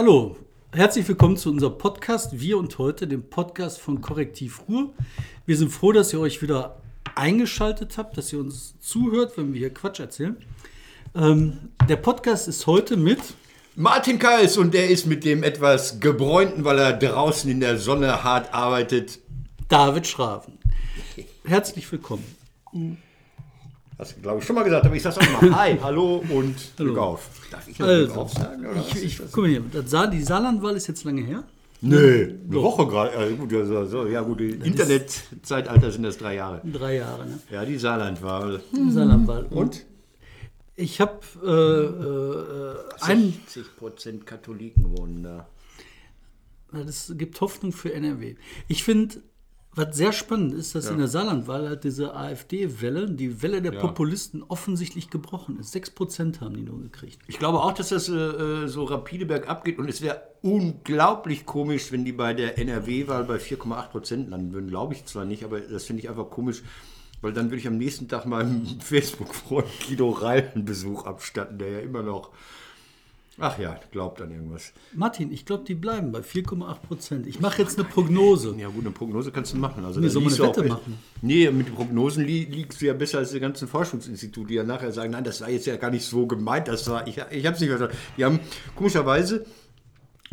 Hallo, herzlich willkommen zu unserem Podcast Wir und heute, dem Podcast von Korrektiv Ruhr. Wir sind froh, dass ihr euch wieder eingeschaltet habt, dass ihr uns zuhört, wenn wir hier Quatsch erzählen. Ähm, der Podcast ist heute mit Martin Kais und der ist mit dem etwas gebräunten, weil er draußen in der Sonne hart arbeitet. David Schraven. Herzlich willkommen. Hast du, glaube ich, schon mal gesagt, aber ich sag's auch mal. Hi, hallo und Glück auf. Darf ich noch Glück Also, auf sagen? Oder ich, ich, das? guck mal hier, das Sa die Saarlandwahl ist jetzt lange her. Nö, eine Woche gerade. Äh, gut, also, so, ja gut, im Internetzeitalter sind das drei Jahre. Drei Jahre, ne? Ja, die Saarlandwahl. Die Saarlandwahl. Und? Ich habe äh, äh, einen 60% Katholiken wohnen da. Es gibt Hoffnung für NRW. Ich finde, was sehr spannend ist, dass in der Saarlandwahl halt diese AfD-Welle, die Welle der Ja. Populisten offensichtlich gebrochen ist. 6% haben die nur gekriegt. Ich glaube auch, dass das äh, äh, so rapide bergab geht und es wäre unglaublich komisch, wenn die bei der NRW-Wahl bei 4,8 Prozent landen würden. Glaube ich zwar nicht, aber das finde ich einfach komisch, weil dann würde ich am nächsten Tag meinem Facebook-Freund Guido Reil einen Besuch abstatten, der ja immer noch, ach ja, glaubt an irgendwas. Martin, ich glaube, die bleiben bei 4,8%. Ich mache jetzt eine Prognose. Ja gut, eine Prognose kannst du machen. Also Nee, soll man eine Wette machen? Nee, mit den Prognosen li liegst du ja besser als die ganzen Forschungsinstitute, die ja nachher sagen, nein, das war jetzt ja gar nicht so gemeint, das war, ich, ich habe es nicht verstanden. Die haben, komischerweise,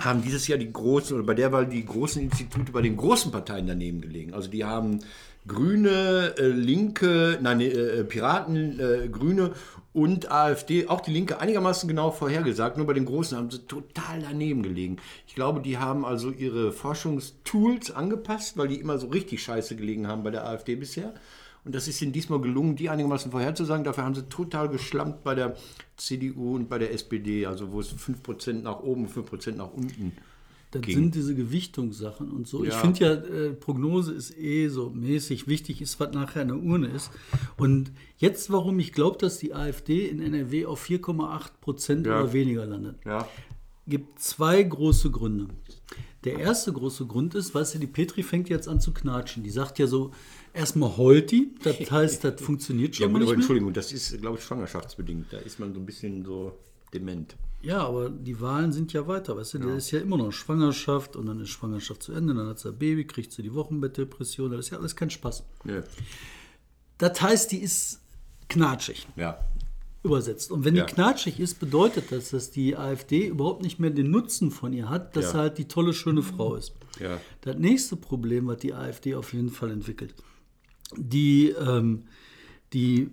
haben dieses Jahr die großen, oder bei der Wahl die großen Institute bei den großen Parteien daneben gelegen. Also die haben Grüne, äh, Linke, nein, äh, Piraten, äh, Grüne und AfD, auch die Linke einigermaßen genau vorhergesagt. Nur bei den Großen haben sie total daneben gelegen. Ich glaube, die haben also ihre Forschungstools angepasst, weil die immer so richtig scheiße gelegen haben bei der AfD bisher. Und das ist ihnen diesmal gelungen, die einigermaßen vorherzusagen. Dafür haben sie total geschlampt bei der CDU und bei der SPD, also wo es 5% nach oben, 5% nach unten Das ging. sind diese Gewichtungssachen und so. Ich Ja. finde ja, äh, Prognose ist eh so mäßig. Wichtig ist, was nachher in der Urne ist. Und jetzt, warum ich glaube, dass die AfD in NRW auf 4,8 Prozent Ja. oder weniger landet. Ja. gibt zwei große Gründe. Der erste große Grund ist, weißt du, die Petri fängt jetzt an zu knatschen. Die sagt ja so, erstmal heult die, das heißt, das funktioniert Ja, schon gut, mal aber nicht mehr. Entschuldigung, das ist, glaube ich, schwangerschaftsbedingt. Da ist man so ein bisschen so dement. Ja, aber die Wahlen sind ja weiter, weißt du, da ist ja immer noch Schwangerschaft und dann ist Schwangerschaft zu Ende, dann hat sie ein Baby, kriegt sie die Wochenbettdepression, das ist ja alles kein Spaß. Ja. Das heißt, die ist knatschig. ja. übersetzt. Und wenn Ja. die knatschig ist, bedeutet das, dass die AfD überhaupt nicht mehr den Nutzen von ihr hat, dass Ja. sie halt die tolle, schöne Frau ist. Ja. Das nächste Problem, was die AfD auf jeden Fall entwickelt, die, ähm, die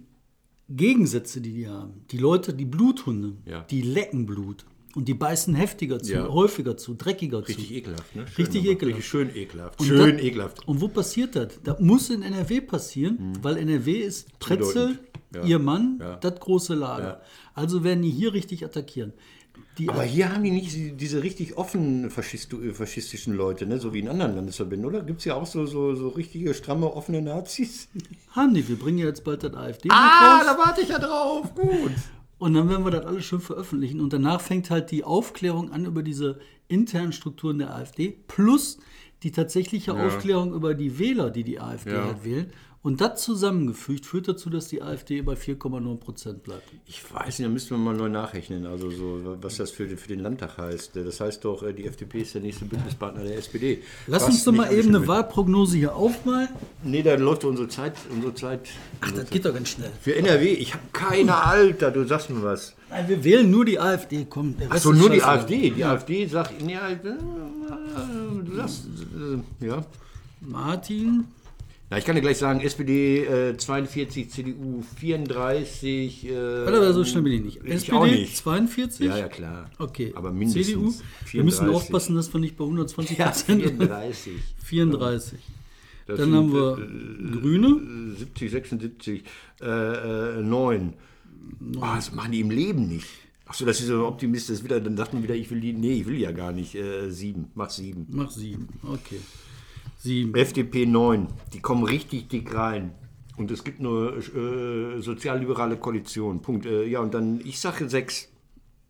Gegensätze, die die haben, die Leute, die Bluthunde, Ja. die lecken Blut und die beißen heftiger zu, Ja. häufiger zu, dreckiger Richtig zu. ekelhaft, ne? Richtig aber. ekelhaft. Richtig schön ekelhaft. Und schön das- ekelhaft. Und wo passiert das? Das muss in NRW passieren, weil NRW ist Pretzel. Ja. ihr Mann, das große Lager. Also werden die hier richtig attackieren. Die, Aber hier haben die nicht die- diese richtig offenen Faschist faschistischen Leute, ne? so wie in anderen Landesverbänden, oder? Gibt es ja auch so, so, so richtige, stramme, offene Nazis? haben die, wir bringen ja jetzt bald das afd Ah, raus. da warte ich ja drauf. Gut. Und dann werden wir das alles schön veröffentlichen. Und danach fängt halt die Aufklärung an über diese internen Strukturen der AfD plus die tatsächliche Aufklärung über die Wähler, die die AfD Ja. halt wählen. Und das zusammengefügt führt dazu, dass die AfD bei 4,9 Prozent bleibt. Ich weiß nicht, da müssten wir mal neu nachrechnen, also so, was das für, den- für den Landtag heißt. Das heißt doch, äh, die FDP ist der nächste Bündnispartner der SPD. Lass Was uns doch mal eben eine. Wahlprognose hier aufmalen. Nee, da läuft unsere Zeit. Unsere Zeit Ach, das geht doch ganz schnell. für NRW, ich habe keine Alter, du sagst mir was. Nein, wir wählen nur die AfD. Komm, Achso, nur die. AfD. Die AfD sagt, ja, äh, du sagst, äh, ja. Martin, Na, ich kann dir gleich sagen, SPD äh, 42, CDU 34. Äh, warte, aber so schnell bin ich nicht. Ich SPD auch nicht. 42? Ja, ja, klar. Okay. Aber mindestens. CDU? Wir müssen 34. aufpassen, dass wir nicht bei 120 Ja, Prozent 34. 34. Das Dann sind, haben wir äh, Grüne. 70, 76, äh, äh, 9. Oh, das machen die im Leben nicht. Achso, das ist so ein Optimist, das wieder, dann sagt man wieder, ich will die, nee, ich will ja gar nicht. Äh, 7, mach 7. Mach sieben. Okay. Sieben. FDP 9, die kommen richtig dick rein. Und es gibt eine äh, sozialliberale Koalition. Punkt. Äh, ja, und dann, ich sage 6.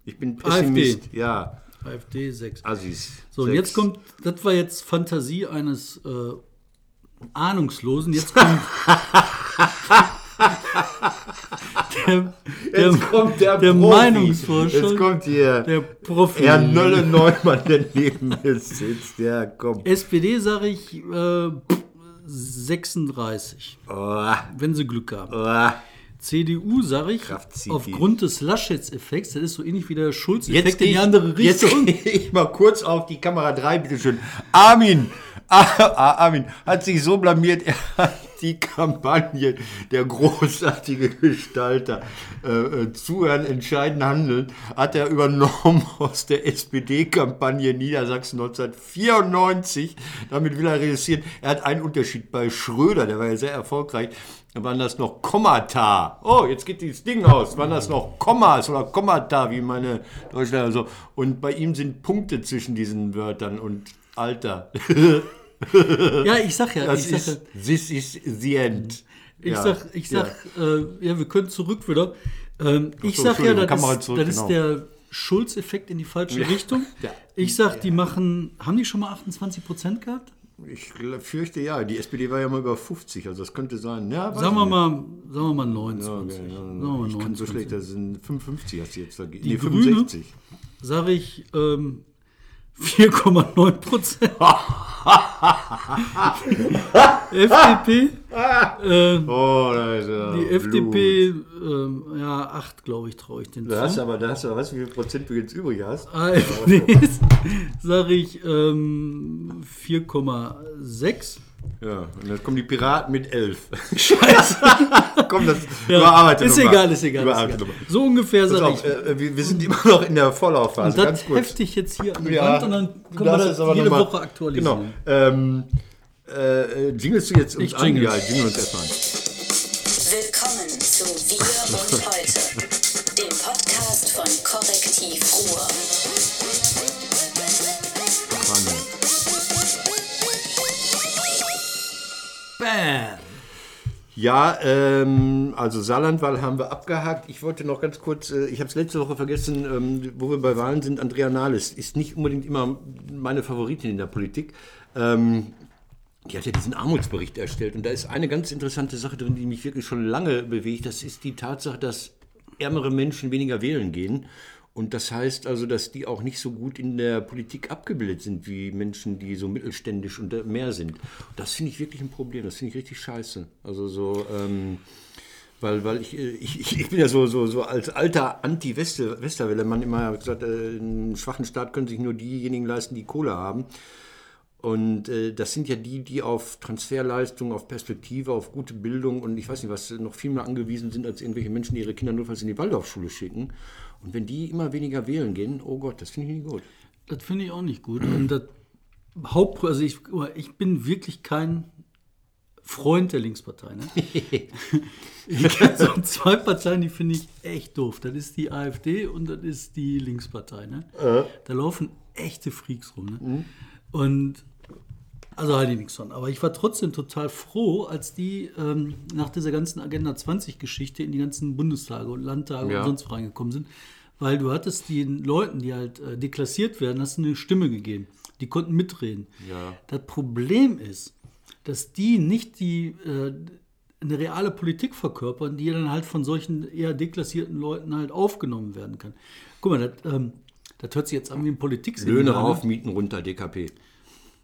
Ich bin Pessimist. Ja, AfD 6. Assis. So, und Sechs. jetzt kommt, das war jetzt Fantasie eines äh, Ahnungslosen. Jetzt kommt der, Jetzt kommt der, der Profi. Meinungsforscher. Jetzt kommt hier der Profi. Herr Nolle Neumann, der neben mir sitzt. Ja, komm. SPD sage ich äh, 36, Oh, wenn sie Glück haben. oh. CDU sage ich, aufgrund des Laschets-Effekts, das ist so ähnlich wie der Jetzt Schulz-Effekt in die andere jetzt Richtung. gehe ich mal kurz auf die Kamera 3, bitteschön. Armin, Ah, ah, Armin hat sich so blamiert, er hat die Kampagne der großartige Gestalter äh, äh, Zuhören, Entscheiden, Handeln hat er übernommen aus der SPD-Kampagne Niedersachsen 1994. Damit will er realisieren, er hat einen Unterschied bei Schröder, der war ja sehr erfolgreich. Da waren das noch Kommata. Oh, jetzt geht dieses Ding aus. Waren das noch Kommas oder Kommata, wie meine Deutschland also. Und bei ihm sind Punkte zwischen diesen Wörtern und Alter. Ja, ich sag ja, Das ich sag, ist, ja, this is the end. ich Ja, sag, ich ja. sag äh, ja, wir können zurück wieder. Ähm, ich so, sag ja, Entschuldigung, das, ist, zurück, das ist genau. der Schulz-Effekt in die falsche Richtung. Ja. Ich sag, die machen, haben die schon mal 28 Prozent gehabt? Ich fürchte ja. Die SPD war ja mal über 50, also das könnte sein. Ja, Sagen wir mal, sagen wir mal nicht. 29. Okay, ja, Sagen wir mal ich kann so 29. schlecht, das sind 55 hast du jetzt dagegen. Die Nee, Grüne? 65. Sag ich ähm, 4,9 Prozent. FDP, äh, Oh, die. FDP, ähm, ja, 8, glaube ich, traue ich den Da hast du zu. aber, da hast du, aber, weißt du, wie viel Prozent du jetzt übrig hast? AfD sage ich ähm, 4,6. Ja, und dann kommen die Piraten mit 11. Scheiße. Komm, das Ja, überarbeite ist noch mal. egal, ist egal. Ist egal. So ungefähr auf, ich. äh, wir, wir sind immer noch in der Vorlaufphase. Und Ganz das hefte ich jetzt hier an die Ja, Wand und dann können wir das jede Woche aktualisieren. Genau. Ähm, äh, äh, jinglest du jetzt uns Ich an? Ja, jingle uns erstmal an. Willkommen zu Wir und Heute, dem Podcast von Korrektiv Ruhr. Bam. Ja, ähm, also Saarlandwahl haben wir abgehakt. Ich wollte noch ganz kurz, äh, ich habe es letzte Woche vergessen, ähm, wo wir bei Wahlen sind. Andrea Nahles ist nicht unbedingt immer meine Favoritin in der Politik. Ähm, die hat ja diesen Armutsbericht erstellt und da ist eine ganz interessante Sache drin, die mich wirklich schon lange bewegt. Das ist die Tatsache, dass ärmere Menschen weniger wählen gehen. Und das heißt also, dass die auch nicht so gut in der Politik abgebildet sind wie Menschen, die so mittelständisch und mehr sind. Das finde ich wirklich ein Problem. Das finde ich richtig scheiße. Also so, ähm, weil, weil ich, äh, ich, ich ich bin ja so, so, so als alter Anti-Westerwelle-Mann immer gesagt, äh, einen schwachen Staat können sich nur diejenigen leisten, die Kohle haben. Und äh, das sind ja die, die auf Transferleistung, auf Perspektive, auf gute Bildung und ich weiß nicht, was noch viel mehr angewiesen sind als irgendwelche Menschen, die ihre Kinder notfalls in die Waldorfschule schicken. Und wenn die immer weniger wählen gehen, oh Gott, das finde ich nicht gut. Das finde ich auch nicht gut. Und das Haupt, also ich, ich bin wirklich kein Freund der Linkspartei. Ne? ich kenne so zwei Parteien, die finde ich echt doof. Das ist die AfD und das ist die Linkspartei. Ne? Da laufen echte Freaks rum. Ne? Und also halte ich nichts von. Aber ich war trotzdem total froh, als die ähm, nach dieser ganzen Agenda 20-Geschichte in die ganzen Bundestage und Landtage Ja. und sonst wo reingekommen sind. Weil du hattest den Leuten, die halt äh, deklassiert werden, hast eine Stimme gegeben. Die konnten mitreden. Ja. Das Problem ist, dass die nicht die äh, eine reale Politik verkörpern, die dann halt von solchen eher deklassierten Leuten halt aufgenommen werden kann. Guck mal, das, ähm, das hört sich jetzt an wie ein Politikseminar. Löhne ne? rauf, Mieten runter, DKP.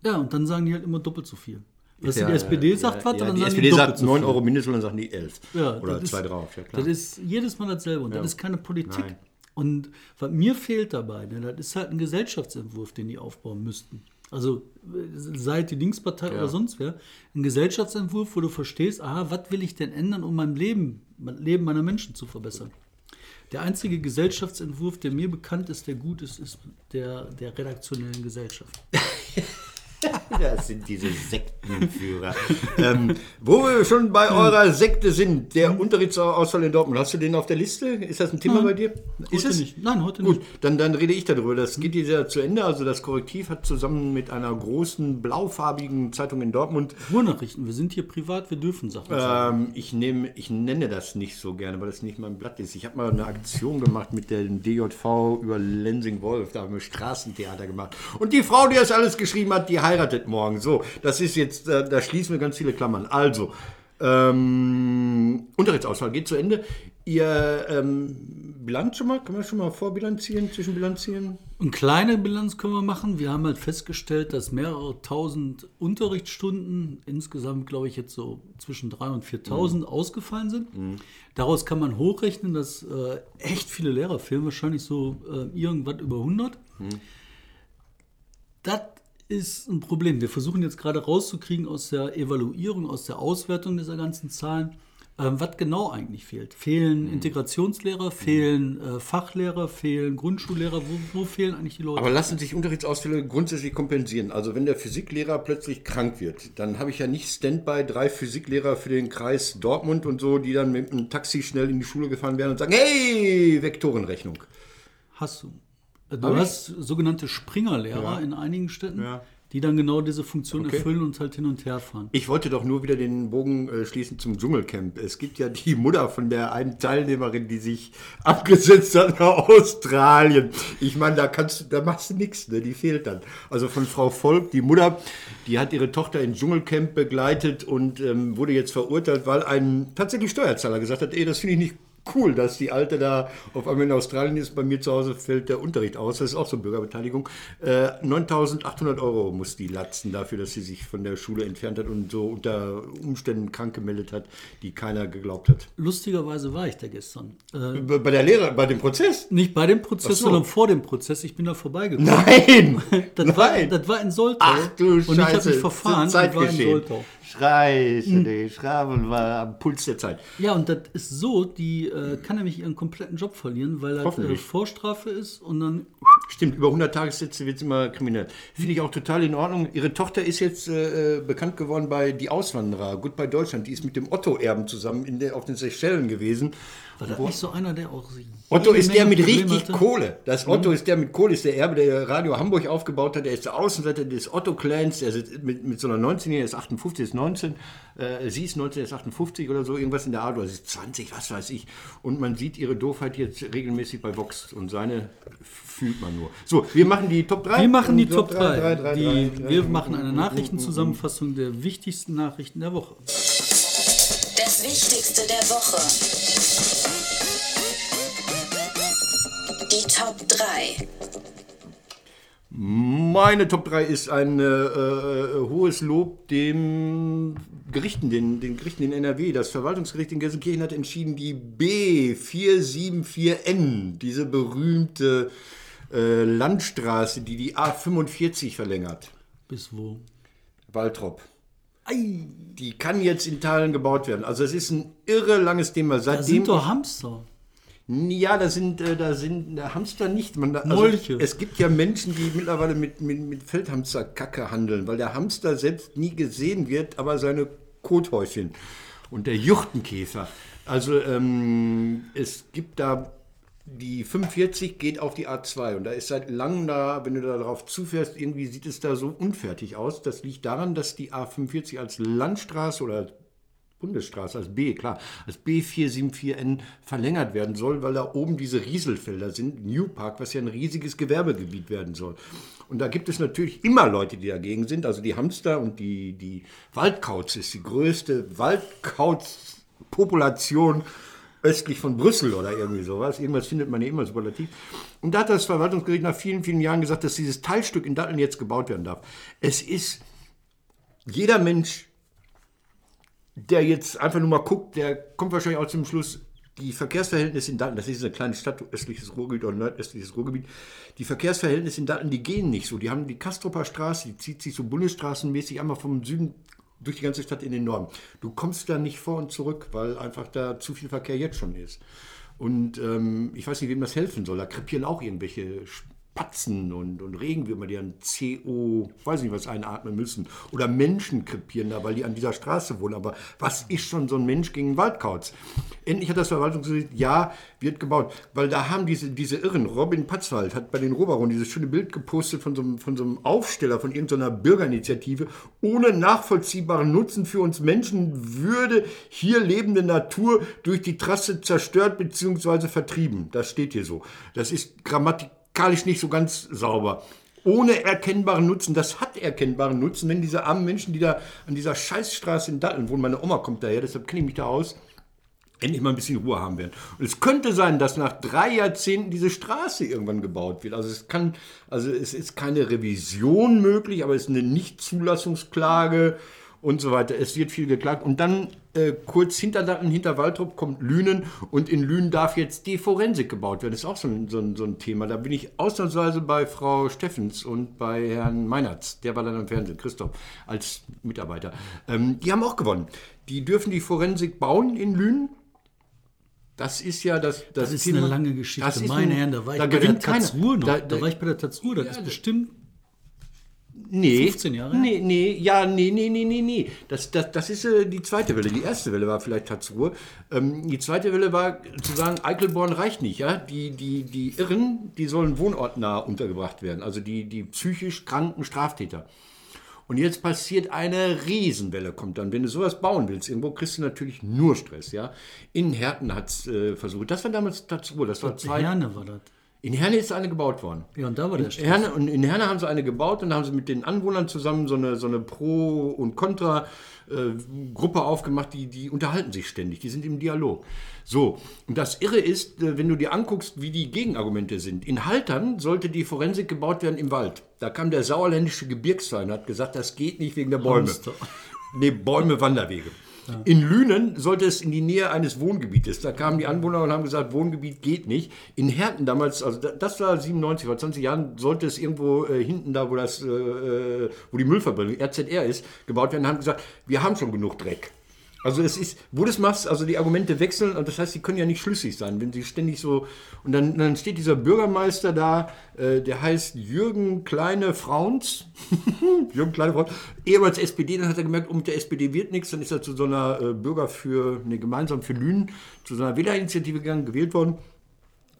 Ja, und dann sagen die halt immer doppelt so viel. Was Ja, die SPD sagt, ja, was, ja, dann die sagen SPD die sagt doppelt so 9 viel. Euro Mindestlohn, dann sagen die 11. Ja, Oder das 2 ist- drauf, ja klar. Das ist jedes Mal dasselbe und das ist keine Politik. Nein. Und was mir fehlt dabei, ne, das ist halt ein Gesellschaftsentwurf, den die aufbauen müssten. Also seit die Linkspartei oder sonst wer, ein Gesellschaftsentwurf, wo du verstehst, aha, was will ich denn ändern, um mein Leben, mein Leben meiner Menschen zu verbessern. Der einzige Gesellschaftsentwurf, der mir bekannt ist, der gut ist, ist der der redaktionellen Gesellschaft. Das sind diese Sektenführer. ähm, wo wir schon bei eurer Sekte sind, der Unterrichtsausfall in Dortmund, hast du den auf der Liste? Ist das ein Thema bei dir? Ist Heute es? nicht. Nein, heute Gut, nicht. dann, dann rede ich darüber. Das geht jetzt ja zu Ende. Also das Korrektiv hat zusammen mit einer großen blaufarbigen Zeitung in Dortmund Ruhrnachrichten, wir sind hier privat, wir dürfen Sachen sagen. ähm, ich, nehme, ich nenne das nicht so gerne, weil das nicht mein Blatt ist. Ich habe mal eine Aktion gemacht mit dem DJV über Lensing-Wolf. Da haben wir Straßentheater gemacht. Und die Frau, die das alles geschrieben hat, die heiratet morgen. So, das ist jetzt, äh, da schließen wir ganz viele Klammern. Also, Ähm, Unterrichtsauswahl geht zu Ende. Ihr ähm, Bilanz schon mal, kann man schon mal vorbilanzieren, zwischenbilanzieren? Eine kleine Bilanz können wir machen. Wir haben halt festgestellt, dass mehrere tausend Unterrichtsstunden, insgesamt glaube ich jetzt so zwischen 3.000 und 4.000 ausgefallen sind. Daraus kann man hochrechnen, dass äh, echt viele Lehrer fehlen, wahrscheinlich so äh, irgendwas über 100. Das ist ein Problem. Wir versuchen jetzt gerade rauszukriegen aus der Evaluierung, aus der Auswertung dieser ganzen Zahlen, ähm, was genau eigentlich fehlt. Fehlen Integrationslehrer, fehlen äh, Fachlehrer, fehlen Grundschullehrer? Wo, wo fehlen eigentlich die Leute? Aber lassen sich Unterrichtsausfälle grundsätzlich kompensieren. Also wenn der Physiklehrer plötzlich krank wird, dann habe ich ja nicht Standby drei Physiklehrer für den Kreis Dortmund und so, die dann mit einem Taxi schnell in die Schule gefahren werden und sagen, hey, Vektorenrechnung. Hast du. Äh, Du hast sogenannte Springerlehrer Ja. in einigen Städten, Ja. die dann genau diese Funktion Okay. erfüllen und halt hin und her fahren. Ich wollte doch nur wieder den Bogen äh, schließen zum Dschungelcamp. Es gibt ja die Mutter von der einen Teilnehmerin, die sich abgesetzt hat nach Australien. Ich meine, da kannst du, da machst du nichts, ne? Die fehlt dann. Also von Frau Volk, die Mutter, die hat ihre Tochter ins Dschungelcamp begleitet und ähm, wurde jetzt verurteilt, weil ein tatsächlich Steuerzahler gesagt hat, ey, das finde ich nicht cool, dass die Alte da auf einmal in Australien ist. Bei mir zu Hause fällt der Unterricht aus. Das ist auch so Bürgerbeteiligung. Äh, 9.800 Euro muss die latzen dafür, dass sie sich von der Schule entfernt hat und so unter Umständen krank gemeldet hat, die keiner geglaubt hat. Lustigerweise war ich da gestern. Äh, Bei der Lehrer, bei dem Prozess? nicht bei dem Prozess, so. sondern vor dem Prozess. Ich bin da vorbeigekommen. Nein! Das, war, Nein! das war in Soltau. Ach du Und ich habe Scheiße. mich verfahren und war in. Soltau. Scheiße, nee, Schraben war am Puls der Zeit. Ja, und das ist so, die äh, kann nämlich ihren kompletten Job verlieren, weil das äh. Vorstrafe ist und dann Stimmt, über 100 Tagessätze wird es immer kriminell. Finde ich auch total in Ordnung. Ihre Tochter ist jetzt äh, bekannt geworden bei Die Auswanderer, Gut bei Deutschland. Die ist mit dem Otto-Erben zusammen in der, auf den Seychellen gewesen. War das nicht so einer, der auch Otto ist der mit Probleme richtig hatte? Mhm. Kohle. Das Otto ist der mit Kohle, ist der Erbe, der Radio Hamburg aufgebaut hat. Der ist der Außenseiter des Otto-Clans. Der ist mit, mit so einer 19-Jährigen, ist 58, ist 19. Äh, sie ist 19, ist 58 oder so, irgendwas in der Art. Oder sie ist 20, was weiß ich. Und man sieht ihre Doofheit jetzt regelmäßig bei Vox. Und seine fühlt man nur. So, wir machen die Top 3. Wir machen die Top 3. drei, drei, Die, drei. wir machen eine Nachrichtenzusammenfassung der wichtigsten Nachrichten der Woche. Das Wichtigste der Woche. Die Top 3. Meine Top 3 ist ein äh, äh, hohes Lob dem Gerichten, den, den Gerichten in NRW. Das Verwaltungsgericht in Gelsenkirchen hat entschieden, die B474N, diese berühmte äh, Landstraße, die die A45 verlängert, Bis wo? Waltrop, die kann jetzt in Teilen gebaut werden. Also es ist ein irre langes Thema. da Seitdem sind doch Hamster. Ja, da sind, äh, da sind äh, Hamster nicht. Man, also. Es gibt ja Menschen, die mittlerweile mit, mit, mit Feldhamsterkacke handeln, weil der Hamster selbst nie gesehen wird, aber seine Kothäuschen. Und der Juchtenkäfer. Also ähm, es gibt da die 45 geht auf die A2 und da ist seit langem da, wenn du da drauf zufährst, irgendwie sieht es da so unfertig aus. Das liegt daran, dass die A45 als Landstraße oder Bundesstraße, als B, klar, als B474N verlängert werden soll, weil da oben diese Rieselfelder sind, New Park, was ja ein riesiges Gewerbegebiet werden soll. Und da gibt es natürlich immer Leute, die dagegen sind. Also die Hamster und die, die Waldkauz ist die größte Waldkauz-Population östlich von Brüssel oder irgendwie sowas. Irgendwas findet man ja immer superlativ. Und da hat das Verwaltungsgericht nach vielen, vielen Jahren gesagt, dass dieses Teilstück in Datteln jetzt gebaut werden darf. Es ist jeder Mensch, der jetzt einfach nur mal guckt, der kommt wahrscheinlich auch zum Schluss, die Verkehrsverhältnisse in Datteln, das ist eine kleine Stadt, östliches Ruhrgebiet oder nordöstliches Ruhrgebiet, die Verkehrsverhältnisse in Datteln, die gehen nicht so. Die haben die Kastropper Straße, die zieht sich so bundesstraßenmäßig einmal vom Süden durch die ganze Stadt in den Norden. Du kommst da nicht vor und zurück, weil einfach da zu viel Verkehr jetzt schon ist. Und ähm, ich weiß nicht, wem das helfen soll. Da krepieren auch irgendwelche Spatzen und, und Regenwürmer, die an CO, weiß nicht was, einatmen müssen. Oder Menschen krepieren da, weil die an dieser Straße wohnen. Aber was ist schon so ein Mensch gegen Waldkauz? Endlich hat das Verwaltungsgericht, ja, wird gebaut. Weil da haben diese, diese Irren, Robin Patzwald hat bei den Robaron dieses schöne Bild gepostet von so einem, von so einem Aufsteller, von irgendeiner Bürgerinitiative. Ohne nachvollziehbaren Nutzen für uns Menschen würde hier lebende Natur durch die Trasse zerstört bzw. vertrieben. Das steht hier so. Das ist grammatikalisch nicht so ganz sauber. ohne erkennbaren Nutzen. Das hat erkennbaren Nutzen, wenn diese armen Menschen, die da an dieser Scheißstraße in Datteln wohnen, meine Oma kommt daher, deshalb kenne ich mich da aus, endlich mal ein bisschen Ruhe haben werden. Und es könnte sein, dass nach drei Jahrzehnten diese Straße irgendwann gebaut wird. Also es kann, also es ist keine Revision möglich, aber es ist eine Nichtzulassungsklage und so weiter. Es wird viel geklagt. Und dann äh, kurz hinter Datteln, hinter Waldrop kommt Lünen und in Lünen darf jetzt die Forensik gebaut werden. Das ist auch so ein, so ein, so ein Thema. Da bin ich ausnahmsweise bei Frau Steffens und bei Herrn Meinertz, der war dann im Fernsehen, Christoph, als Mitarbeiter. Ähm, die haben auch gewonnen. Die dürfen die Forensik bauen in Lünen. Das ist ja das, das, Das ist Thema. eine lange Geschichte. Das ist Meine ein- Herren, da war ich da bei der. Tazur noch. Da- Da, da- war ich bei der Tazur, das ist bestimmt Nee. 15 Jahre? Nee, nee, ja, nee, nee, nee, nee, nee. Das, das, das ist äh, die zweite Welle. Die erste Welle war vielleicht Tatsruhe. Ähm, die zweite Welle war zu sagen, Eichelborn reicht nicht. Ja? Die, die, die Irren, die sollen wohnortnah untergebracht werden. Also die, die psychisch kranken Straftäter. Und jetzt passiert eine Riesenwelle, kommt dann. Wenn du sowas bauen willst, irgendwo kriegst du natürlich nur Stress. Ja? In Herten hat es äh, versucht. Das war damals Tatsruhe. Das war zwei. Herne war das. In Herne ist eine gebaut worden. Ja, und da war der Stress. Herne, und in Herne haben sie eine gebaut und da haben sie mit den Anwohnern zusammen so eine, so eine Pro- und Contra-Gruppe aufgemacht, die, die unterhalten sich ständig, die sind im Dialog. So, und das Irre ist, äh, wenn du dir anguckst, wie die Gegenargumente sind. In Haltern sollte die Forensik gebaut werden im Wald. Da kam der sauerländische Gebirgsverein und hat gesagt, das geht nicht wegen der Bäume. Hamster. Nee, Bäume, Wanderwege. In Lünen sollte es in die Nähe eines Wohngebietes. Da kamen die Anwohner und haben gesagt, Wohngebiet geht nicht. In Herten damals, also da- das war 97, vor 20 Jahren, sollte es irgendwo äh, hinten da, wo das, äh, äh, wo die Müllverbrennung, RZR ist, gebaut werden, haben gesagt, wir haben schon genug Dreck. Also es ist, wo du es machst, also die Argumente wechseln und das heißt, sie können ja nicht schlüssig sein, wenn sie ständig so und dann, dann steht dieser Bürgermeister da, äh, der heißt Jürgen Kleine Frauns, Jürgen Kleine Frauns, ehemals SPD, dann hat er gemerkt, mit der SPD wird nichts, dann ist er zu so einer äh, Bürger für, ne, gemeinsam für Lünen, zu so einer Wählerinitiative gegangen, gewählt worden.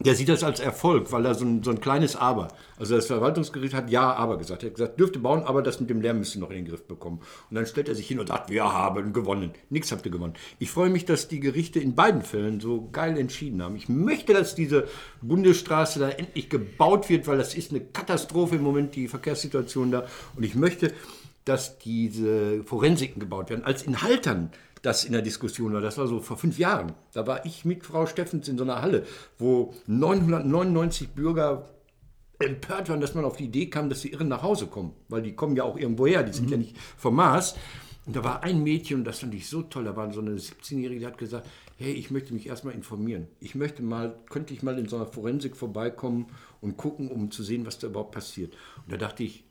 Der sieht das als Erfolg, weil er so ein, so ein kleines Aber. Also das Verwaltungsgericht hat Ja, aber gesagt. Er hat gesagt, dürfte bauen, aber das mit dem Lärm müsste noch in den Griff bekommen. Und dann stellt er sich hin und sagt, wir haben gewonnen. Nichts habt ihr gewonnen. Ich freue mich, dass die Gerichte in beiden Fällen so geil entschieden haben. Ich möchte, dass diese Bundesstraße da endlich gebaut wird, weil das ist eine Katastrophe im Moment, die Verkehrssituation da. Und ich möchte, dass diese Forensiken gebaut werden. Als in Haltern das in der Diskussion war, das war so vor fünf Jahren. Da war ich mit Frau Steffens in so einer Halle, wo 999 Bürger empört waren, dass man auf die Idee kam, dass die Irren nach Hause kommen. Weil die kommen ja auch irgendwo her, die sind ja nicht vom Mars. Und da war ein Mädchen, und das fand ich so toll, da war so eine 17-Jährige, die hat gesagt, hey, ich möchte mich erstmal informieren. Ich möchte mal, könnte ich mal in so einer Forensik vorbeikommen und gucken, um zu sehen, was da überhaupt passiert. Und da dachte ich,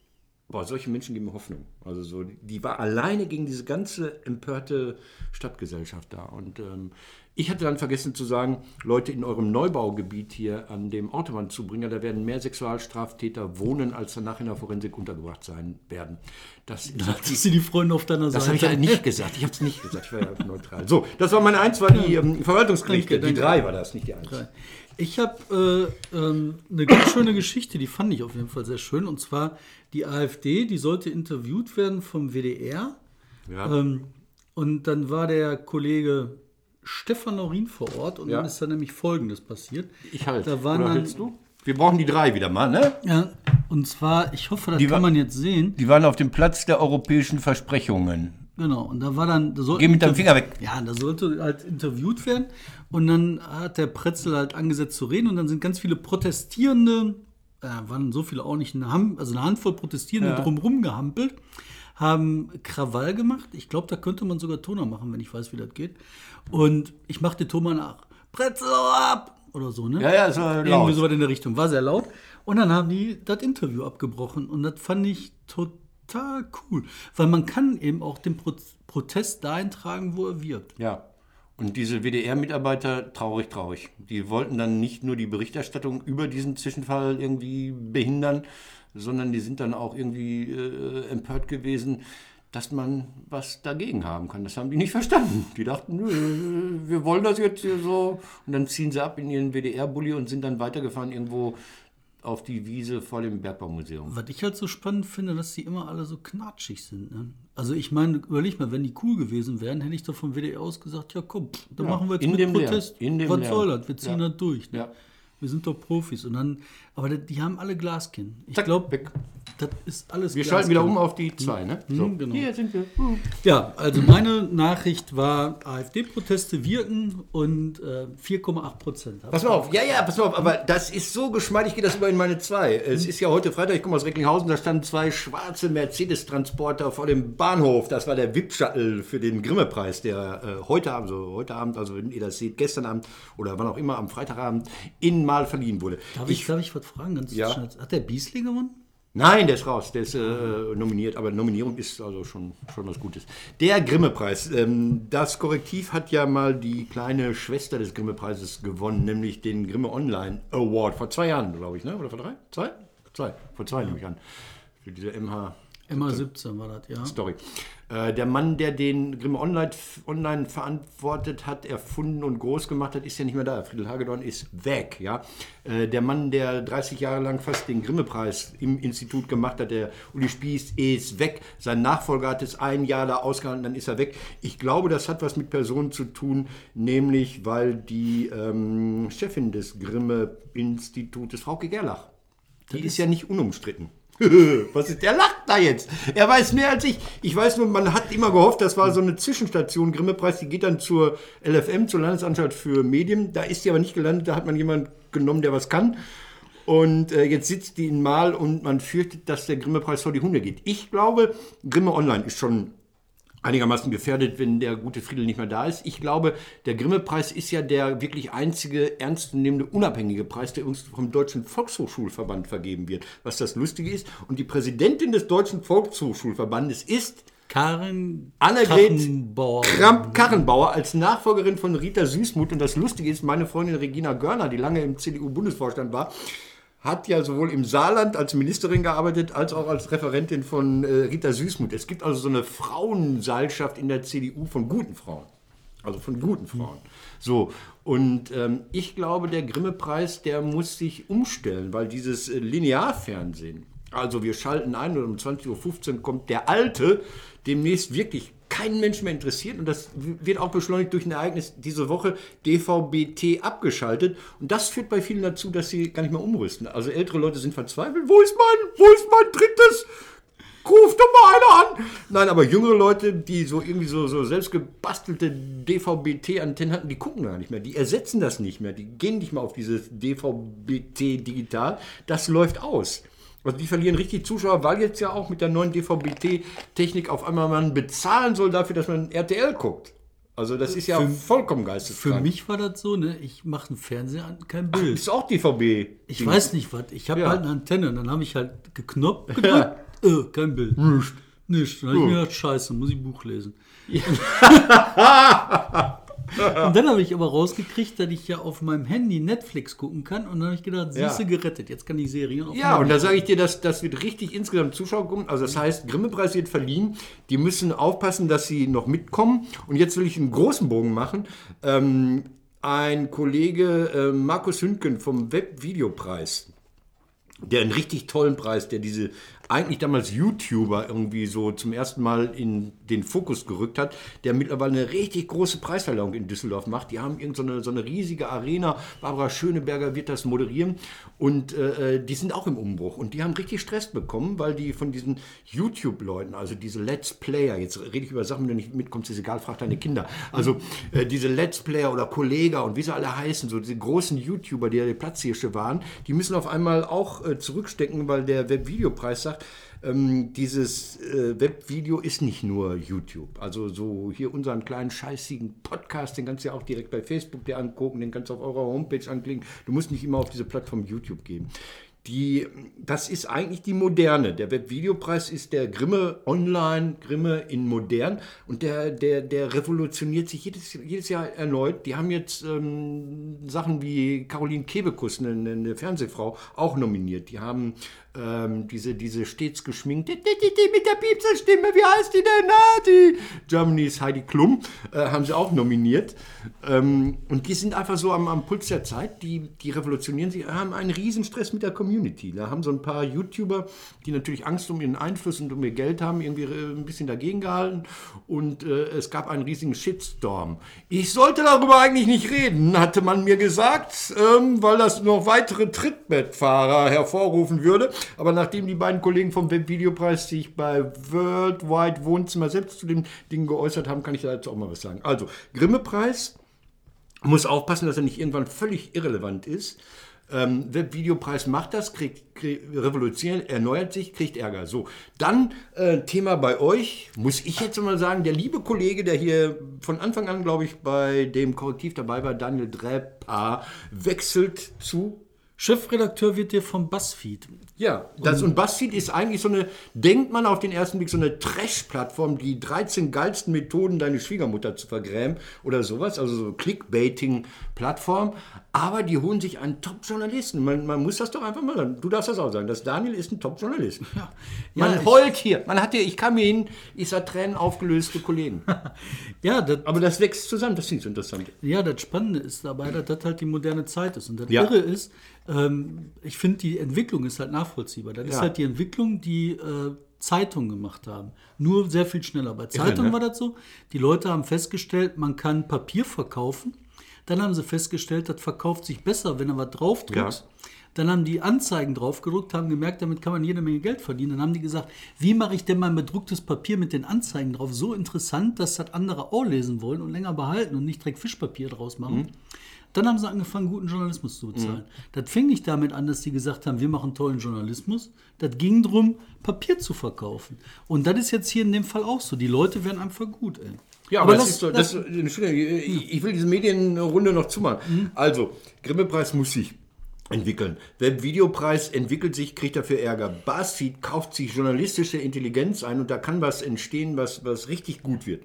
Boah, solche Menschen geben mir Hoffnung. Also so, die war alleine gegen diese ganze empörte Stadtgesellschaft da. Und ähm, ich hatte dann vergessen zu sagen, Leute in eurem Neubaugebiet hier an dem Autobahnzubringer, da werden mehr Sexualstraftäter wohnen, als danach in der Forensik untergebracht sein werden. Das, Das sind die Freunde auf deiner das habe ich Seite. ja nicht gesagt. Ich habe es nicht gesagt. Ich war ja neutral. So, das war meine Eins, war die ähm, Verwaltungsgerichte. Danke, die drei war das, nicht die Eins. Ich habe äh, ähm, eine ganz schöne Geschichte, die fand ich auf jeden Fall sehr schön. Und zwar die AfD, die sollte interviewt werden vom WDR. Ja. Ähm, und dann war der Kollege Stefan Laurin vor Ort und Ja. dann ist da nämlich Folgendes passiert. Ich halt. Da waren Oder dann, du? Wir brauchen die drei wieder mal, ne? Ja, und zwar, ich hoffe, das Die kann man jetzt sehen. Die waren auf dem Platz der europäischen Versprechungen. Genau, und da war dann. Da soll- Geh mit deinem Finger weg. Ja, da sollte halt interviewt werden. Und dann hat der Pretzel halt angesetzt zu reden. Und dann sind ganz viele Protestierende, äh, waren so viele auch nicht, eine, also eine Handvoll Protestierende Ja. drumherum gehampelt, haben Krawall gemacht. Ich glaube, da könnte man sogar Toner machen, wenn ich weiß, wie das geht. Und ich mache den Ton mal nach. Pretzel ab! Oder so, ne? Ja, ja, es war laut. Irgendwie so was in der Richtung. War sehr laut. Und dann haben die das Interview abgebrochen. Und das fand ich total cool. Weil man kann eben auch den Pro Protest da eintragen, wo er wirkt. Ja. Und diese WDR-Mitarbeiter, traurig, traurig. Die wollten dann nicht nur die Berichterstattung über diesen Zwischenfall irgendwie behindern, sondern die sind dann auch irgendwie äh, empört gewesen, dass man was dagegen haben kann. Das haben die nicht verstanden. Die dachten, wir wollen das jetzt hier so. Und dann ziehen sie ab in ihren WDR-Bulli und sind dann weitergefahren irgendwo auf die Wiese vor dem Bergbaumuseum. Was ich halt so spannend finde, dass die immer alle so knatschig sind. Ne? Also ich meine, überleg mal, wenn die cool gewesen wären, hätte ich doch vom WDR aus gesagt, ja komm, pff, dann Ja, machen wir jetzt in mit Protest. in dem Was Lärm. soll das? Wir ziehen Ja. das durch. Ne? Ja. Wir sind doch Profis. Und dann, aber die, die haben alle Glaskinn. Ich glaube, weg. Das ist alles Wir ganz schalten wieder um auf die 2, ne? So. genau. Hier sind wir. Ja, also meine Nachricht war, AfD-Proteste wirken und äh, 4,8 Prozent. Pass mal auf, ja, ja, pass mal auf, aber das ist so geschmeidig, geht das über in meine 2. Es ist ja heute Freitag, ich komme aus Recklinghausen, da standen zwei schwarze Mercedes-Transporter vor dem Bahnhof. Das war der VIP-Shuttle für den Grimme-Preis, der äh, heute Abend, also heute Abend, also wenn ihr das seht, gestern Abend oder wann auch immer, am Freitagabend, innen mal verliehen wurde. Darf ich, darf ich was fragen? Ganz Ja. schnell? Hat der Beasley gewonnen? Nein, der ist raus, der ist äh, nominiert, aber Nominierung ist also schon, schon was Gutes. Der Grimme-Preis, ähm, das Korrektiv hat ja mal die kleine Schwester des Grimme-Preises gewonnen, nämlich den Grimme Online Award vor zwei Jahren, glaube ich, ne? oder vor drei? Zwei? Zwei, vor zwei nehme ich an. Für diese MH. Immer 17 war das, ja. Story. Äh, der Mann, der den Grimme Online, Online verantwortet hat, erfunden und groß gemacht hat, ist ja nicht mehr da. Friedel Hagedorn ist weg. Ja? Äh, der Mann, der 30 Jahre lang fast den Grimme-Preis im Institut gemacht hat, der Uli Spieß, ist weg. Sein Nachfolger hat es ein Jahr da ausgehalten, dann ist er weg. Ich glaube, das hat was mit Personen zu tun, nämlich weil die ähm, Chefin des Grimme-Institutes, Frauke Gerlach, die ist ja nicht unumstritten. Was ist, der lacht da jetzt. Er weiß mehr als ich. Ich weiß nur, man hat immer gehofft, das war so eine Zwischenstation, Grimme-Preis, die geht dann zur LFM, zur Landesanstalt für Medien. Da ist sie aber nicht gelandet, da hat man jemanden genommen, der was kann. Und äh, jetzt sitzt die in Mal und man fürchtet, dass der Grimme-Preis vor die Hunde geht. Ich glaube, Grimme Online ist schon einigermaßen gefährdet, wenn der gute Friedel nicht mehr da ist. Ich glaube, der Grimme-Preis ist ja der wirklich einzige ernstzunehmende unabhängige Preis, der uns vom Deutschen Volkshochschulverband vergeben wird. Was das Lustige ist. Und die Präsidentin des Deutschen Volkshochschulverbandes ist Karen Annegret. Kramp-Karrenbauer als Nachfolgerin von Rita Süßmuth. Und das Lustige ist, meine Freundin Regina Görner, die lange im CDU-Bundesvorstand war, hat ja sowohl im Saarland als Ministerin gearbeitet, als auch als Referentin von äh, Rita Süßmuth. Es gibt also so eine Frauenseilschaft in der CDU von guten Frauen. Also von guten Frauen. So, und ähm, ich glaube, der Grimme-Preis, der muss sich umstellen, weil dieses äh, Linearfernsehen, also wir schalten ein und um 20.15 Uhr kommt der Alte, demnächst wirklich keinen Menschen mehr interessiert. Und das wird auch beschleunigt durch ein Ereignis diese Woche, DVB-T abgeschaltet. Und das führt bei vielen dazu, dass sie gar nicht mehr umrüsten. Also ältere Leute sind verzweifelt. Wo ist mein, wo ist mein drittes? Ruf doch mal einer an! Nein, aber jüngere Leute, die so irgendwie so, so selbst gebastelte DVB-T-Antennen hatten, die gucken gar nicht mehr. Die ersetzen das nicht mehr. Die gehen nicht mal auf dieses DVB-T digital. Das läuft aus. Also die verlieren richtig Zuschauer, weil jetzt ja auch mit der neuen DVB-T-Technik auf einmal man bezahlen soll dafür, dass man RTL guckt. Also das ist ja vollkommen Für geisteskrank. mich war das so, ne? Ich mache einen Fernseher an, kein Bild. ist auch DVB. Ich weiß nicht was. Ich habe Ja. halt eine Antenne. Dann habe ich halt geknoppt, gedrückt. Äh, kein Bild. Nicht. Nicht. Dann habe ich mir gedacht, scheiße, muss ich ein Buch lesen. Und dann habe ich aber rausgekriegt, dass ich ja auf meinem Handy Netflix gucken kann. Und dann habe ich gedacht, Ja. siehste gerettet. Jetzt kann ich Serien auf Ja, und da sage ich dir, dass das wird richtig insgesamt Zuschauer kommen. Also das heißt, Grimme-Preis wird verliehen. Die müssen aufpassen, dass sie noch mitkommen. Und jetzt will ich einen großen Bogen machen. Ähm, ein Kollege äh, Markus Hündgen vom Webvideopreis, der einen richtig tollen Preis, der diese eigentlich damals YouTuber irgendwie so zum ersten Mal in den Fokus gerückt hat, der mittlerweile eine richtig große Preisverleihung in Düsseldorf macht. Die haben irgend so so eine riesige Arena. Barbara Schöneberger wird das moderieren und äh, die sind auch im Umbruch und die haben richtig Stress bekommen, weil die von diesen YouTube-Leuten, also diese Let's Player, jetzt rede ich über Sachen, wenn du nicht mitkommst, ist egal, frag deine Kinder. Also äh, diese Let's Player oder Kollega und wie sie alle heißen, so diese großen YouTuber, die ja die Platzhirsche waren, die müssen auf einmal auch äh, zurückstecken, weil der Webvideopreis sagt, ähm, dieses äh, Webvideo ist nicht nur YouTube. Also so hier unseren kleinen scheißigen Podcast, den kannst du ja auch direkt bei Facebook dir angucken, den kannst du auf eurer Homepage anklicken. Du musst nicht immer auf diese Plattform YouTube gehen. Die, das ist eigentlich die moderne. Der Webvideopreis ist der Grimme Online, Grimme in modern und der, der, der revolutioniert sich jedes, jedes Jahr erneut. Die haben jetzt ähm, Sachen wie Caroline Kebekus, eine, eine Fernsehfrau, auch nominiert. Die haben ähm, diese, diese stets geschminkte, mit der Piepserstimme, wie heißt die denn? Na, die Germany's Heidi Klum, äh, haben sie auch nominiert. Ähm, und die sind einfach so am, am Puls der Zeit, die, die revolutionieren, sie haben einen Riesenstress mit der Community. Community. Da haben so ein paar YouTuber, die natürlich Angst um ihren Einfluss und um ihr Geld haben, irgendwie äh, ein bisschen dagegen gehalten. Und äh, es gab einen riesigen Shitstorm. Ich sollte darüber eigentlich nicht reden, hatte man mir gesagt, ähm, weil das noch weitere Trittbettfahrer hervorrufen würde. Aber nachdem die beiden Kollegen vom Webvideopreis sich bei Worldwide Wohnzimmer selbst zu dem Ding geäußert haben, kann ich da jetzt auch mal was sagen. Also, Grimme-Preis muss aufpassen, dass er nicht irgendwann völlig irrelevant ist. Ähm, Webvideopreis macht das, kriegt, kriegt revolutioniert, erneuert sich, kriegt Ärger. So, dann äh, Thema bei euch, muss ich jetzt mal sagen, der liebe Kollege, der hier von Anfang an, glaube ich, bei dem Korrektiv dabei war, Daniel Drepa, wechselt zu Chefredakteur wird dir vom Buzzfeed. ja, das, und BuzzFeed ist eigentlich so eine, denkt man auf den ersten Blick, so eine Trash-Plattform, die 13 geilsten Methoden, deine Schwiegermutter zu vergrämen oder sowas, also so Clickbaiting-Plattform. Aber die holen sich einen Top-Journalisten. Man, man muss das doch einfach mal sagen. Du darfst das auch sagen. Das Daniel ist ein Top-Journalist. Ja, Man ich- heult hier. Man hat hier, ich kam hier hin, ich sah Tränen aufgelöste Kollegen. Ja, das, Aber das wächst zusammen, das so interessant. ja, das Spannende ist dabei, dass das halt die moderne Zeit ist. Und das Ja. Irre ist, ähm, ich finde, die Entwicklung ist halt nachvollziehbar. Das ist Ja. halt die Entwicklung, die äh, Zeitungen gemacht haben. Nur sehr viel schneller. Bei Zeitungen ne? war das so, die Leute haben festgestellt, man kann Papier verkaufen. Dann haben sie festgestellt, das verkauft sich besser, wenn er was draufdruckst. Ja. Dann haben die Anzeigen draufgedruckt, haben gemerkt, damit kann man jede Menge Geld verdienen. Dann haben die gesagt, wie mache ich denn mein bedrucktes Papier mit den Anzeigen drauf so interessant, dass das andere auch lesen wollen und länger behalten und nicht direkt Fischpapier draus machen. Mhm. Dann haben sie angefangen, guten Journalismus zu bezahlen. Das fing nicht damit an, dass die gesagt haben, wir machen tollen Journalismus. Das ging darum, Papier zu verkaufen. Und das ist jetzt hier in dem Fall auch so. Die Leute werden einfach gut, ey. Ja, aber, lass- das ist so, das, ich, ich will diese Medienrunde noch zumachen. Also, Grimme-Preis muss sich entwickeln. Webvideopreis entwickelt sich, kriegt dafür Ärger. BuzzFeed kauft sich journalistische Intelligenz ein und da kann was entstehen, was, was richtig gut wird.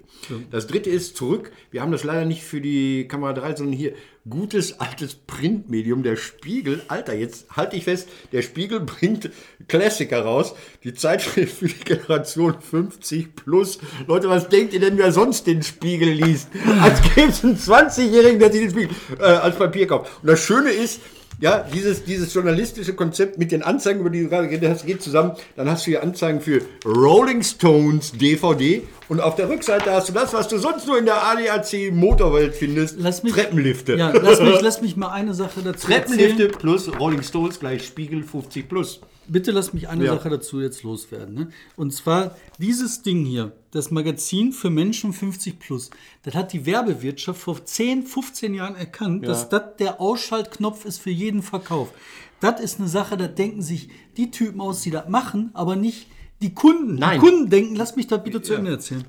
Das dritte ist zurück. Wir haben das leider nicht für die Kamera 3, sondern hier gutes altes Printmedium, der Spiegel. Alter, jetzt halte ich fest, der Spiegel bringt Klassiker raus. Die Zeitschrift für die Generation 50 plus. Leute, was denkt ihr denn, wer sonst den Spiegel liest? Als gäbe es einen 20-Jährigen, der sich den Spiegel äh, als Papier kauft. Und das Schöne ist, ja, dieses, dieses journalistische Konzept mit den Anzeigen, über die du gerade geredet hast, geht zusammen. Dann hast du hier Anzeigen für Rolling Stones DVD und auf der Rückseite hast du das, was du sonst nur in der ADAC Motorwelt findest. Lass mich, Treppenlifte. Ja, lass mich, lass mich mal eine Sache dazu Treppenlifte erzählen. plus Rolling Stones gleich Spiegel 50 plus. Bitte lass mich eine Ja. Sache dazu jetzt loswerden. Ne? Und zwar dieses Ding hier, das Magazin für Menschen 50 plus, das hat die Werbewirtschaft vor 10, 15 Jahren erkannt, dass das der Ausschaltknopf ist für jeden Verkauf. Das ist eine Sache, da denken sich die Typen aus, die das machen, aber nicht die Kunden. Nein. Die Kunden denken, lass mich das bitte zu Ende erzählen.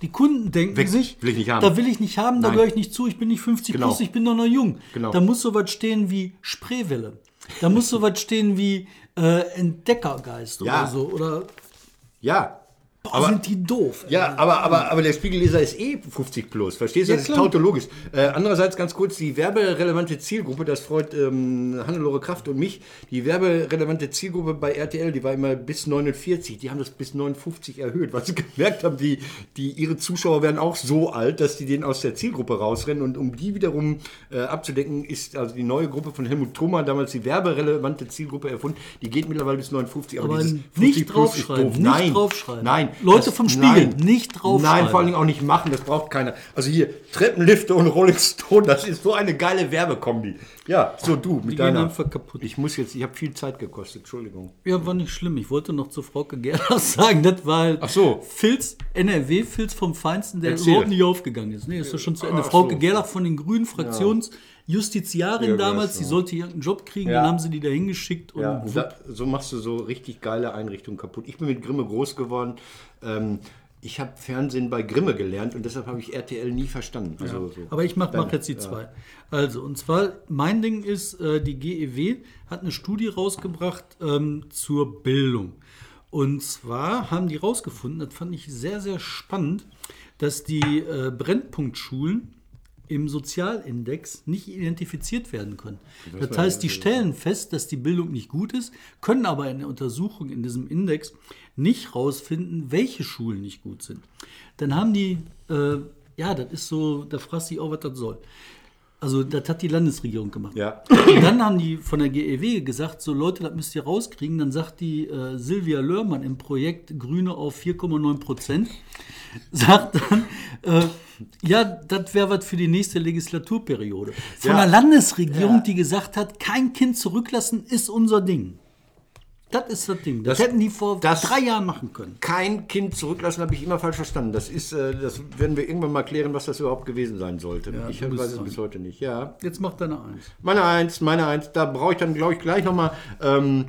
Die Kunden denken Weg, sich, will ich nicht haben. da will ich nicht haben, da gehöre ich nicht zu, ich bin nicht 50 Genau. plus, ich bin doch noch jung. Genau. Da muss sowas stehen wie Spreewelle. Da muss sowas stehen wie äh, Entdeckergeist Ja. oder so. Oder Ja. Boah, Aber- sind die doof. Ja, aber, aber, aber der Spiegelleser ist eh 50 plus. Verstehst du? Ja, das ist tautologisch. Äh, andererseits ganz kurz, die werberelevante Zielgruppe, das freut ähm, Hannelore Kraft und mich, die werberelevante Zielgruppe bei RTL, die war immer bis 49, die haben das bis 59 erhöht, weil sie gemerkt haben, die, die, ihre Zuschauer werden auch so alt, dass die den aus der Zielgruppe rausrennen und um die wiederum äh, abzudecken, ist also die neue Gruppe von Helmut Thoma, damals die werberelevante Zielgruppe erfunden, die geht mittlerweile bis 59. Aber dieses nicht 50 plus ist draufschreiben, nicht Nein, draufschreiben. Nein. Leute vom Spiegel, nicht draufschreiben. Nein, vor allen Dingen auch nicht machen, das braucht keiner. Also hier, Treppenlifte und Rolling Stone, das ist so eine geile Werbekombi. Ja, so du mit Die deiner. einfach kaputt. Ich muss jetzt, ich habe viel Zeit gekostet, Entschuldigung. Ja, war nicht schlimm. Ich wollte noch zu Frau Gerlach sagen, das war halt Ach so. Filz, NRW-Filz vom Feinsten, der Erzähl. überhaupt nicht aufgegangen ist. Nee, ist doch schon zu Ende. Ach Frau so. Gerlach von den Grünen Fraktionsjustiziarin Ja, damals, das, die ja. sollte irgendeinen Job kriegen, Ja. dann haben sie die da hingeschickt und Ja, da, so machst du so richtig geile Einrichtungen kaputt. Ich bin mit Grimme groß geworden. Ähm, ich habe Fernsehen bei Grimme gelernt und deshalb habe ich RTL nie verstanden. Also, so. Aber ich mache mach jetzt die zwei. Also, und zwar, mein Ding ist, äh, die GEW hat eine Studie rausgebracht ähm, zur Bildung. Und zwar haben die rausgefunden, das fand ich sehr, sehr spannend, dass die äh, Brennpunktschulen im Sozialindex nicht identifiziert werden können. Das heißt, die stellen fest, dass die Bildung nicht gut ist, können aber in der Untersuchung in diesem Index nicht rausfinden, welche Schulen nicht gut sind. Dann haben die, äh, ja, das ist so, da fragst du dich auch, was das soll. Also das hat die Landesregierung gemacht. Ja. Und dann haben die von der GEW gesagt, so Leute, das müsst ihr rauskriegen. Dann sagt die äh, Silvia Lörmann im Projekt Grüne auf 4,9 Prozent, sagt dann, äh, ja, das wäre was für die nächste Legislaturperiode. Von Ja. der Landesregierung, Ja. die gesagt hat, kein Kind zurücklassen ist unser Ding. Das ist das Ding. Das, Das- hätten die vor das- drei Jahren machen können. Kein Kind zurücklassen, habe ich immer falsch verstanden. Das ist, äh, das werden wir irgendwann mal klären, was das überhaupt gewesen sein sollte. Ja, ich weiß es bis heute nicht. Ja. Jetzt macht deine Eins. Meine Eins, meine Eins. Da brauche ich dann, glaube ich, gleich nochmal, ähm,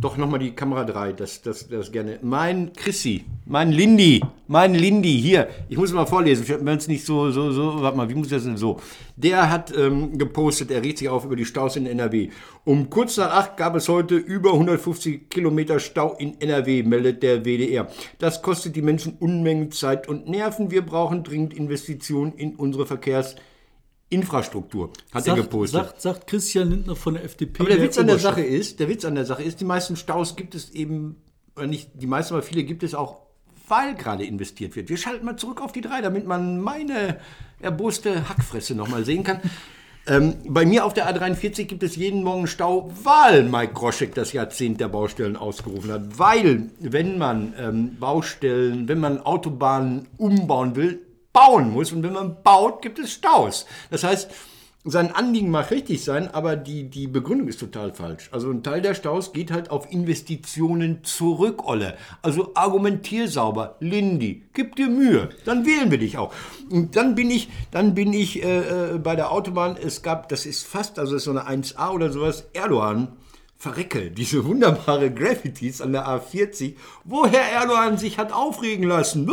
doch nochmal die Kamera 3. Das, das, das gerne. Mein Chrissy, mein Lindy, mein Lindy, hier. Ich muss mal vorlesen, wenn es nicht so, so, so, warte mal, wie muss das denn so? Der hat ähm, gepostet, er regt sich auf über die Staus in NRW. Um kurz nach acht gab es heute über 150 Kilometer Stau in NRW, meldet der WDR. Das kostet die Menschen Unmengen Zeit und Nerven. Wir brauchen dringend Investitionen in unsere Verkehrsinfrastruktur, hat er Sagt, gepostet. sagt, sagt Christian Lindner von der FDP. Aber der Witz an der. Sache ist, der Witz an der Sache ist, die meisten Staus gibt es eben, oder nicht die meisten, aber viele gibt es auch, weil gerade investiert wird. Wir schalten mal zurück auf die drei, damit man meine erboste Hackfresse nochmal sehen kann. Ähm, bei mir auf der A43 gibt es jeden Morgen Stau, weil Mike Groschek das Jahrzehnt der Baustellen ausgerufen hat. Weil, wenn man ähm, Baustellen, wenn man Autobahnen umbauen will, bauen muss. Und wenn man baut, gibt es Staus. Das heißt, sein Anliegen mag richtig sein, aber die, die Begründung ist total falsch. Also ein Teil der Staus geht halt auf Investitionen zurück, Olle. Also argumentier sauber, Lindy, gib dir Mühe, dann wählen wir dich auch. Und dann bin ich, dann bin ich äh, äh, bei der Autobahn, es gab, das ist fast, also ist so eine 1A oder sowas, Erdogan, verrecke, diese wunderbare Graffitis an der A40, wo Herr Erdogan sich hat aufregen lassen.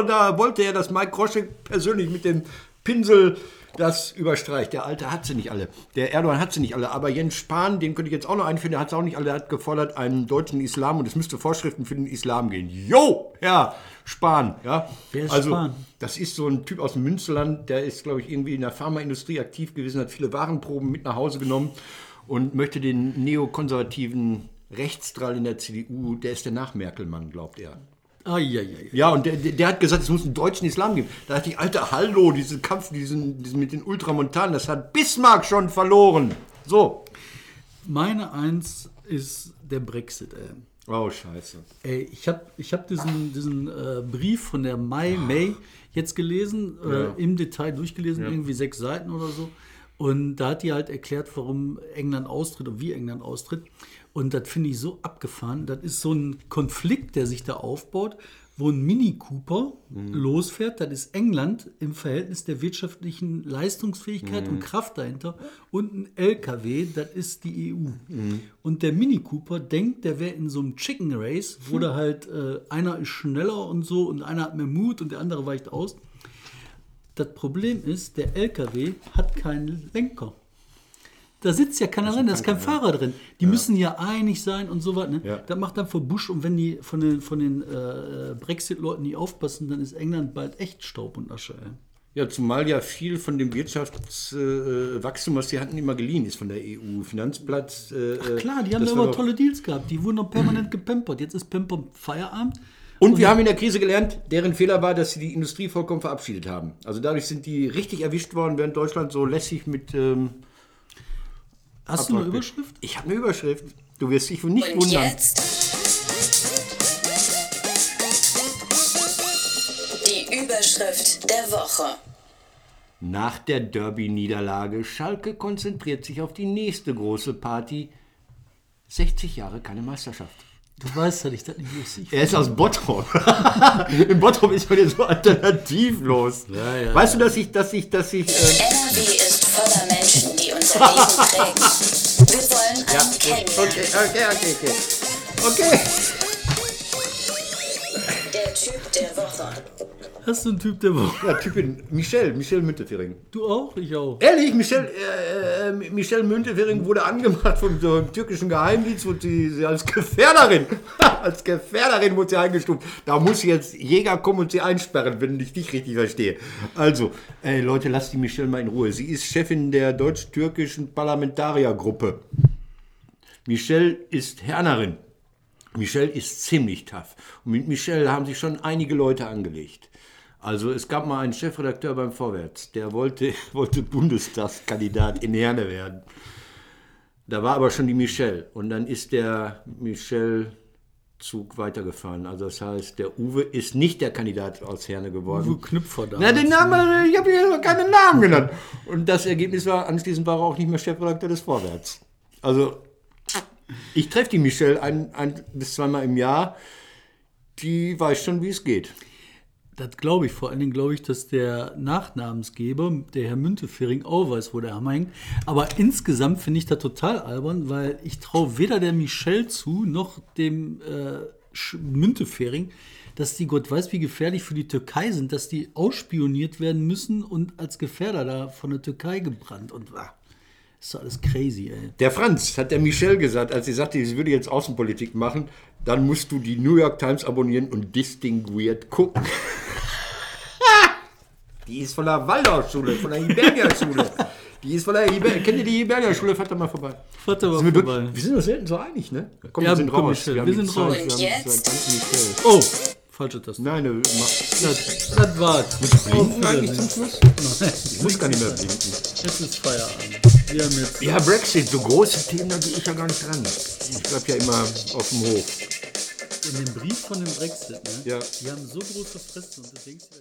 Da wollte er, dass Mike Groschek persönlich mit dem Pinsel das überstreicht. Der Alte hat sie nicht alle. Der Erdogan hat sie nicht alle. Aber Jens Spahn, den könnte ich jetzt auch noch einführen, der hat es auch nicht alle. Der hat gefordert, einen deutschen Islam und es müsste Vorschriften für den Islam gehen. Jo, Herr Spahn. Ja. Wer ist also, Spahn? das ist so ein Typ aus dem Münsterland, der ist, glaube ich, irgendwie in der Pharmaindustrie aktiv gewesen, hat viele Warenproben mit nach Hause genommen und möchte den neokonservativen Rechtsdrall in der CDU, der ist der Nach-Merkel-Mann, glaubt er. Ah, ja, ja, ja. Ja, und der, der hat gesagt, es muss einen deutschen Islam geben. Da hat die alte Hallo, diesen Kampf diesen, diesen mit den Ultramontanen, das hat Bismarck schon verloren. So. Meine Eins ist der Brexit, ey. Oh, scheiße. Ey, ich habe ich hab diesen, diesen äh, Brief von der Mai, May jetzt gelesen, äh, im Detail durchgelesen, irgendwie sechs Seiten oder so. Und da hat die halt erklärt, warum England austritt und wie England austritt. Und das finde ich so abgefahren. Das ist so ein Konflikt, der sich da aufbaut, wo ein Mini Cooper losfährt. Das ist England im Verhältnis der wirtschaftlichen Leistungsfähigkeit und Kraft dahinter. Und ein LKW, das ist die EU. Und der Mini Cooper denkt, der wäre in so einem Chicken Race, wo da halt äh, einer ist schneller und so und einer hat mehr Mut und der andere weicht aus. Das Problem ist, der LKW hat keinen Lenker. Da sitzt ja keiner drin, da ist kein Fahrer drin. Die müssen ja einig sein und so was. Ne? Das macht dann vor Busch und wenn die von den, von den äh, Brexit-Leuten nicht aufpassen, dann ist England bald echt Staub und Asche. Ey. Ja, zumal ja viel von dem Wirtschaftswachstum, äh, Wachstum, was sie hatten, immer geliehen ist von der EU. Finanzplatz. Äh, Ach klar, die haben da immer tolle Deals gehabt. Die wurden doch permanent gepampert. Jetzt ist Pampern Feierabend. Und wir haben in der Krise gelernt, deren Fehler war, dass sie die Industrie vollkommen verabschiedet haben. Also dadurch sind die richtig erwischt worden, während Deutschland so lässig mit. Ähm, Hast du eine Überschrift? Ich habe eine Überschrift. Du wirst dich wohl nicht Und wundern. jetzt die Überschrift der Woche. Nach der Derby-Niederlage Schalke konzentriert sich auf die nächste große Party. 60 Jahre keine Meisterschaft. Du weißt, dass ich das nicht. Ich Er ist aus Bottrop. In Bottrop ist man jetzt so alternativlos. Ja, ja, weißt du, dass ich, dass ich, dass ich. Äh, NRW ist voller Menschen, Wir wollen einen kennenlernen. okay, okay, okay. Okay. Der Typ der Woche. Hast du einen Typ der Woche? Ja, Typin Michelle, Michelle Müntefering. Du auch? Ich auch. Ehrlich, Michelle, äh, äh, Michelle Müntefering wurde angemacht vom so einem türkischen Geheimdienst, wurde sie, sie als Gefährderin, als Gefährderin wurde sie eingestuft. Da muss jetzt Jäger kommen und sie einsperren, wenn ich dich richtig verstehe. Also, ey, Leute, lasst die Michelle mal in Ruhe. Sie ist Chefin der deutsch-türkischen Parlamentariergruppe. Michelle ist Hernerin. Michelle ist ziemlich tough. Und mit Michelle haben sich schon einige Leute angelegt. Also es gab mal einen Chefredakteur beim Vorwärts, der wollte, wollte Bundestagskandidat in Herne werden. Da war aber schon die Michelle und dann ist der Michelle-Zug weitergefahren. Also das heißt, der Uwe ist nicht der Kandidat aus Herne geworden. Uwe Knüpfer da. Na, den Namen, ich habe hier noch keinen Namen genannt. Und das Ergebnis war, anschließend war er auch nicht mehr Chefredakteur des Vorwärts. Also, ich treffe die Michelle ein, ein bis zweimal im Jahr. Die weiß schon, wie es geht. Das glaube ich. Vor allen Dingen glaube ich, dass der Nachnamensgeber, der Herr Müntefering, auch weiß, wo der Hammer hängt. Aber insgesamt finde ich das total albern, weil ich traue weder der Michelle zu, noch dem äh, Müntefering, dass die Gott weiß, wie gefährlich für die Türkei sind, dass die ausspioniert werden müssen und als Gefährder da von der Türkei gebrannt. Und ah, ist doch alles crazy, ey. Der Franz hat der Michelle gesagt, als sie sagte, sie würde jetzt Außenpolitik machen, dann musst du die New York Times abonnieren und distinguiert gucken. die ist von der Waldorfschule, von der Hibernia-Schule. Die ist von der Hibernia. Kennt ihr die Hibernia-Schule? Fahrt da mal vorbei. Fahrt aber Sind wir, vorbei. wir sind uns selten so einig, ne? Komm, Ja, wir sind komm, raus. Wir die sind raus. wir haben jetzt? Oh, falsche Taste. Nein, ne, mach. Das, das war's. Blinken eigentlich zum Schluss? Ich muss gar nicht mehr blinken. Jetzt ist Feierabend. Wir haben jetzt Ja, Brexit, so große Themen, da gehe ich ja gar nicht dran. Ich bleib ja immer auf dem Hof. in dem Brief von dem Brexit, ne? Ja. Die haben so große Fresse und du denkst dir,